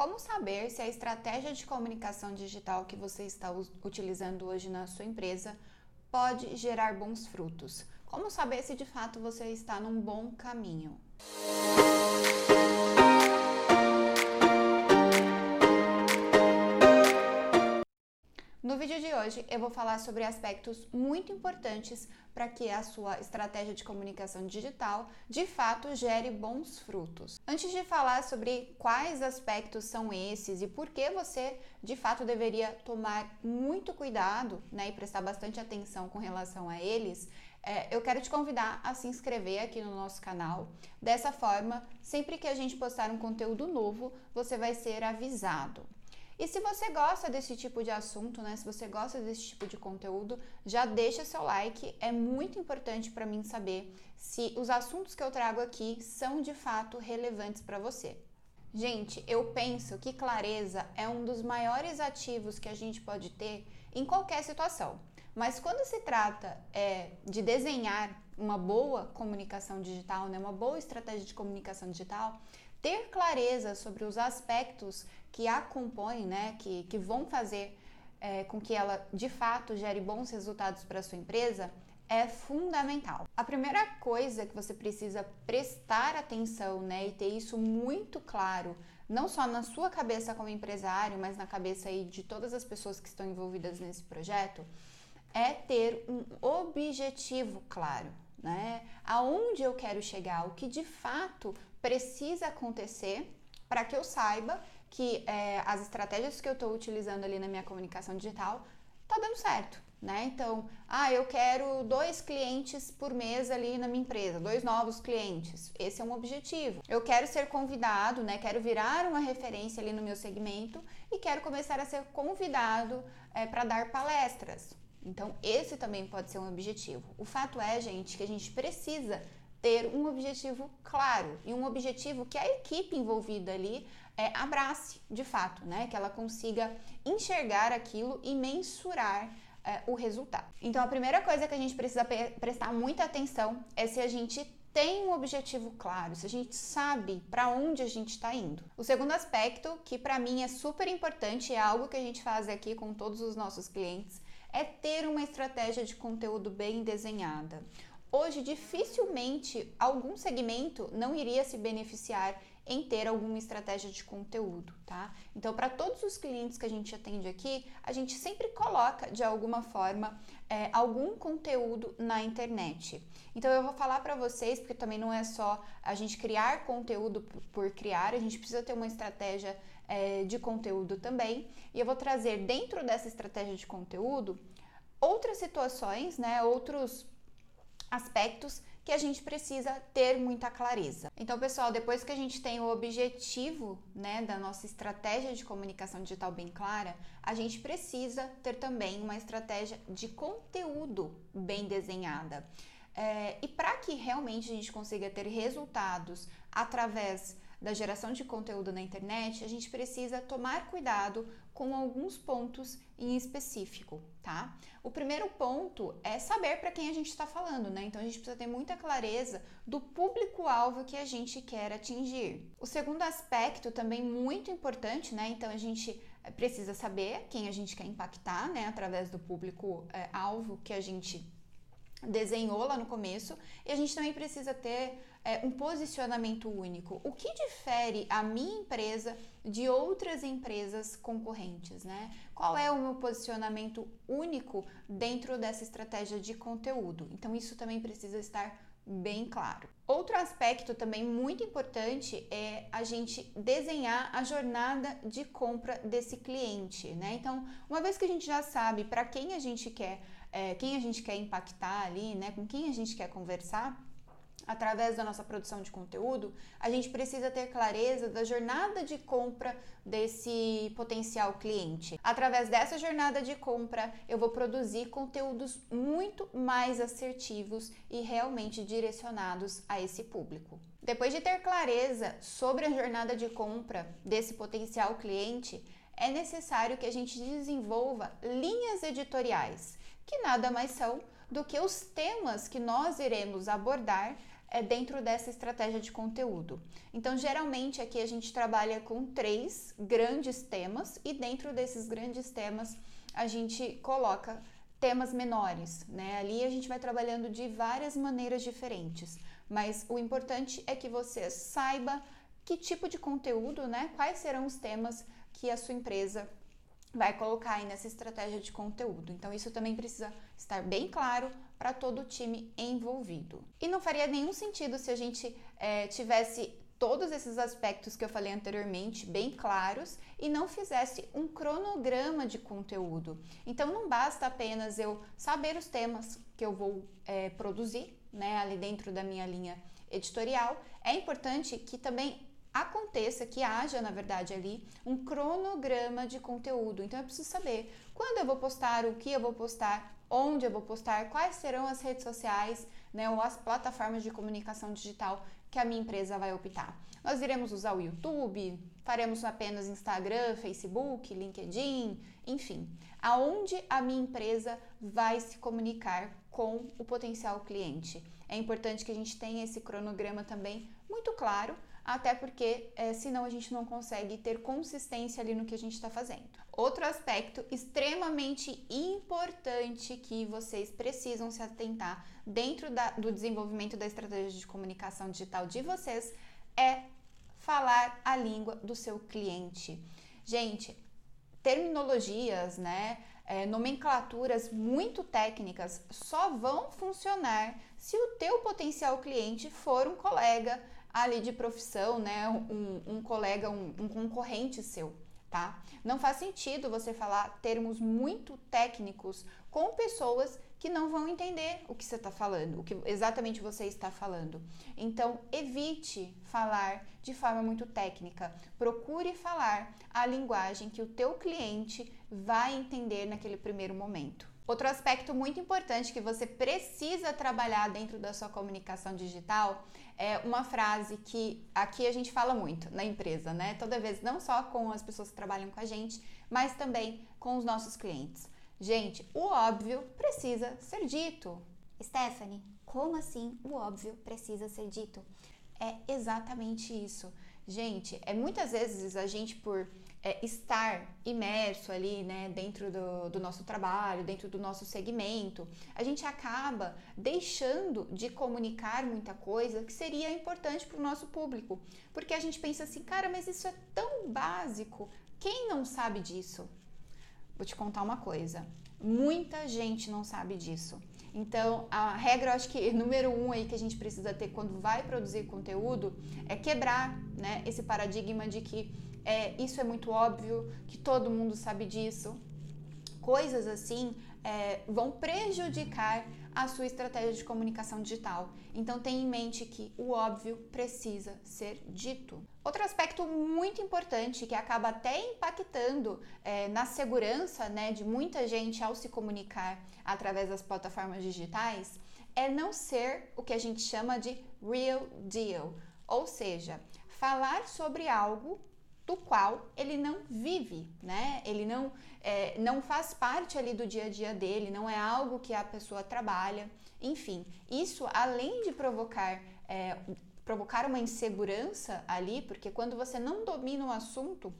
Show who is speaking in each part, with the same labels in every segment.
Speaker 1: Como saber se a estratégia de comunicação digital que você está utilizando hoje na sua empresa pode gerar bons frutos? Como saber se de fato você está num bom caminho? No vídeo de hoje eu vou falar sobre aspectos muito importantes para que a sua estratégia de comunicação digital de fato gere bons frutos. Antes de falar sobre quais aspectos são esses e por que você de fato deveria tomar muito cuidado né, e prestar bastante atenção com relação a eles, é, eu quero te convidar a se inscrever aqui no nosso canal. Dessa forma, sempre que a gente postar um conteúdo novo, você vai ser avisado. E se você gosta desse tipo de assunto, né? Se você gosta desse tipo de conteúdo, já deixa seu like. É muito importante para mim saber se os assuntos que eu trago aqui são de fato relevantes para você. Gente, eu penso que clareza é um dos maiores ativos que a gente pode ter em qualquer situação. Mas quando se trata é, de desenhar uma boa comunicação digital, né, uma boa estratégia de comunicação digital, ter clareza sobre os aspectos que a compõem, né, que, que vão fazer é, com que ela de fato gere bons resultados para sua empresa, é fundamental. A primeira coisa que você precisa prestar atenção, né, e ter isso muito claro, não só na sua cabeça como empresário, mas na cabeça aí de todas as pessoas que estão envolvidas nesse projeto, é ter um objetivo claro, né? Aonde eu quero chegar, o que de fato precisa acontecer para que eu saiba que é, as estratégias que eu estou utilizando ali na minha comunicação digital tá dando certo, né? Então, ah, eu quero dois clientes por mês ali na minha empresa, dois novos clientes. Esse é um objetivo. Eu quero ser convidado, né? Quero virar uma referência ali no meu segmento e quero começar a ser convidado é, para dar palestras. Então, esse também pode ser um objetivo. O fato é, gente, que a gente precisa ter um objetivo claro e um objetivo que a equipe envolvida ali é, abrace de fato, né? Que ela consiga enxergar aquilo e mensurar é, o resultado. Então, a primeira coisa que a gente precisa prestar muita atenção é se a gente tem um objetivo claro, se a gente sabe para onde a gente está indo. O segundo aspecto, que para mim é super importante, é algo que a gente faz aqui com todos os nossos clientes, é ter uma estratégia de conteúdo bem desenhada. Hoje, dificilmente algum segmento não iria se beneficiar em ter alguma estratégia de conteúdo, tá? Então, para todos os clientes que a gente atende aqui, a gente sempre coloca de alguma forma é, algum conteúdo na internet. Então, eu vou falar para vocês, porque também não é só a gente criar conteúdo por criar, a gente precisa ter uma estratégia é, de conteúdo também. E eu vou trazer dentro dessa estratégia de conteúdo outras situações, né? Outros aspectos que a gente precisa ter muita clareza. Então, pessoal, depois que a gente tem o objetivo, né, da nossa estratégia de comunicação digital bem clara, a gente precisa ter também uma estratégia de conteúdo bem desenhada. É, e para que realmente a gente consiga ter resultados através da geração de conteúdo na internet, a gente precisa tomar cuidado com alguns pontos em específico, tá? O primeiro ponto é saber para quem a gente está falando, né? Então a gente precisa ter muita clareza do público-alvo que a gente quer atingir. O segundo aspecto também muito importante, né? Então a gente eh, precisa saber quem a gente quer impactar, né? Através do público-alvo que a gente desenhou lá no começo, e a gente também precisa ter é, um posicionamento único. O que difere a minha empresa de outras empresas concorrentes, né? Qual é o meu posicionamento único dentro dessa estratégia de conteúdo? Então, isso também precisa estar bem claro. Outro aspecto também muito importante é a gente desenhar a jornada de compra desse cliente, né? Então, uma vez que a gente já sabe para quem a gente quer, é, quem a gente quer impactar ali, né? Com quem a gente quer conversar, através da nossa produção de conteúdo, a gente precisa ter clareza da jornada de compra desse potencial cliente. Através dessa jornada de compra, eu vou produzir conteúdos muito mais assertivos e realmente direcionados a esse público. Depois de ter clareza sobre a jornada de compra desse potencial cliente, é necessário que a gente desenvolva linhas editoriais, que nada mais são do que os temas que nós iremos abordar é, dentro dessa estratégia de conteúdo. Então, geralmente aqui a gente trabalha com três grandes temas e dentro desses grandes temas a gente coloca temas menores, né? Ali a gente vai trabalhando de várias maneiras diferentes, mas o importante é que você saiba que tipo de conteúdo, né? Quais serão os temas que a sua empresa vai colocar aí nessa estratégia de conteúdo. Então, isso também precisa estar bem claro para todo o time envolvido. E não faria nenhum sentido se a gente é, tivesse todos esses aspectos que eu falei anteriormente bem claros e não fizesse um cronograma de conteúdo. Então, não basta apenas eu saber os temas que eu vou é, produzir, né, ali dentro da minha linha editorial. É importante que também aconteça, que haja, na verdade, ali um cronograma de conteúdo. Então eu preciso saber quando eu vou postar, o que eu vou postar, onde eu vou postar, quais serão as redes sociais, né, ou as plataformas de comunicação digital que a minha empresa vai optar. Nós iremos usar o YouTube, faremos apenas Instagram, Facebook, LinkedIn, enfim, aonde a minha empresa vai se comunicar com o potencial cliente. É importante que a gente tenha esse cronograma também muito claro até porque é, senão a gente não consegue ter consistência ali no que a gente está fazendo. Outro aspecto extremamente importante que vocês precisam se atentar dentro da, do desenvolvimento da estratégia de comunicação digital de vocês é falar a língua do seu cliente. Gente, terminologias, né? É, nomenclaturas muito técnicas só vão funcionar se o teu potencial cliente for um colega ali de profissão, né, um, um colega, um, um concorrente seu, tá? Não faz sentido você falar termos muito técnicos com pessoas que não vão entender o que você está falando, o que exatamente você está falando. Então, evite falar de forma muito técnica. Procure falar a linguagem que o teu cliente vai entender naquele primeiro momento. Outro aspecto muito importante que você precisa trabalhar dentro da sua comunicação digital é uma frase que aqui a gente fala muito na empresa, né? Toda vez, não só com as pessoas que trabalham com a gente, mas também com os nossos clientes. Gente, o óbvio precisa ser dito.
Speaker 2: Stephanie, como assim o óbvio precisa ser dito?
Speaker 1: É exatamente isso. Gente, é muitas vezes a gente por é, estar imerso ali, né, dentro do, do, nosso trabalho, dentro do nosso segmento, a gente acaba deixando de comunicar muita coisa que seria importante para o nosso público, porque a gente pensa assim, cara, mas isso é tão básico, quem não sabe disso? Vou te contar uma coisa, muita gente não sabe disso. Então, a regra, eu acho que número um aí que a gente precisa ter quando vai produzir conteúdo é quebrar, né, esse paradigma de que é, isso é muito óbvio, que todo mundo sabe disso. Coisas assim é, vão prejudicar a sua estratégia de comunicação digital. Então tenha em mente que o óbvio precisa ser dito. Outro aspecto muito importante que acaba até impactando é, na segurança né, de muita gente ao se comunicar através das plataformas digitais é não ser o que a gente chama de real deal, ou seja, falar sobre algo do qual ele não vive, né? Ele não, é, não faz parte ali do dia a dia dele, não é algo que a pessoa trabalha. Enfim, isso além de provocar, é, provocar uma insegurança ali, porque quando você não domina o assunto,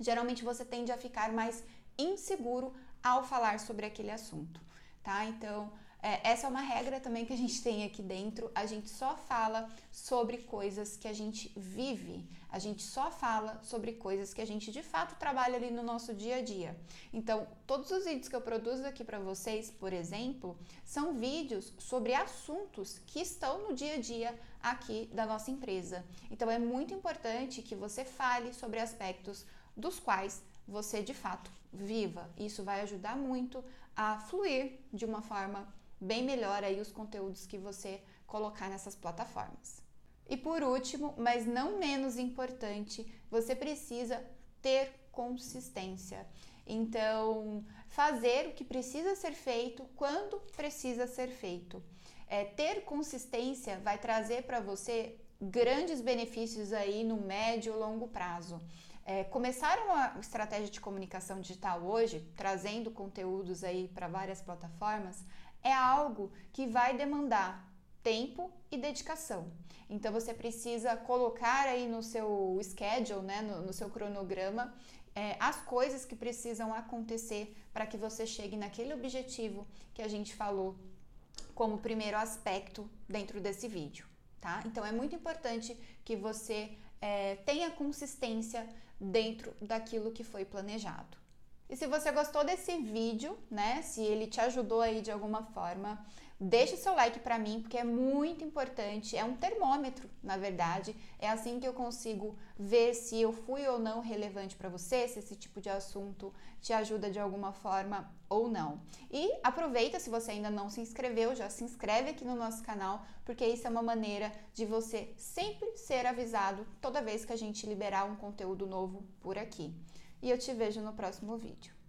Speaker 1: geralmente você tende a ficar mais inseguro ao falar sobre aquele assunto, tá? Então, é, essa é uma regra também que a gente tem aqui dentro. A gente só fala sobre coisas que a gente vive. A gente só fala sobre coisas que a gente de fato trabalha ali no nosso dia a dia. Então, todos os vídeos que eu produzo aqui para vocês, por exemplo, são vídeos sobre assuntos que estão no dia a dia aqui da nossa empresa. Então, é muito importante que você fale sobre aspectos dos quais você de fato viva. Isso vai ajudar muito a fluir de uma forma bem melhor aí os conteúdos que você colocar nessas plataformas. E por último, mas não menos importante, você precisa ter consistência. Então, fazer o que precisa ser feito quando precisa ser feito. É, ter consistência vai trazer para você grandes benefícios aí no médio e longo prazo. É, começar uma estratégia de comunicação digital hoje, trazendo conteúdos aí para várias plataformas, é algo que vai demandar tempo e dedicação. Então você precisa colocar aí no seu schedule, né, no, no seu cronograma, é, as coisas que precisam acontecer para que você chegue naquele objetivo que a gente falou como primeiro aspecto dentro desse vídeo, tá? Então é muito importante que você é, tenha consistência dentro daquilo que foi planejado. E se você gostou desse vídeo, né, se ele te ajudou aí de alguma forma, Deixe seu like para mim, porque é muito importante, é um termômetro, na verdade. É assim que eu consigo ver se eu fui ou não relevante para você, se esse tipo de assunto te ajuda de alguma forma ou não. E aproveita, se você ainda não se inscreveu, já se inscreve aqui no nosso canal, porque isso é uma maneira de você sempre ser avisado toda vez que a gente liberar um conteúdo novo por aqui. E eu te vejo no próximo vídeo.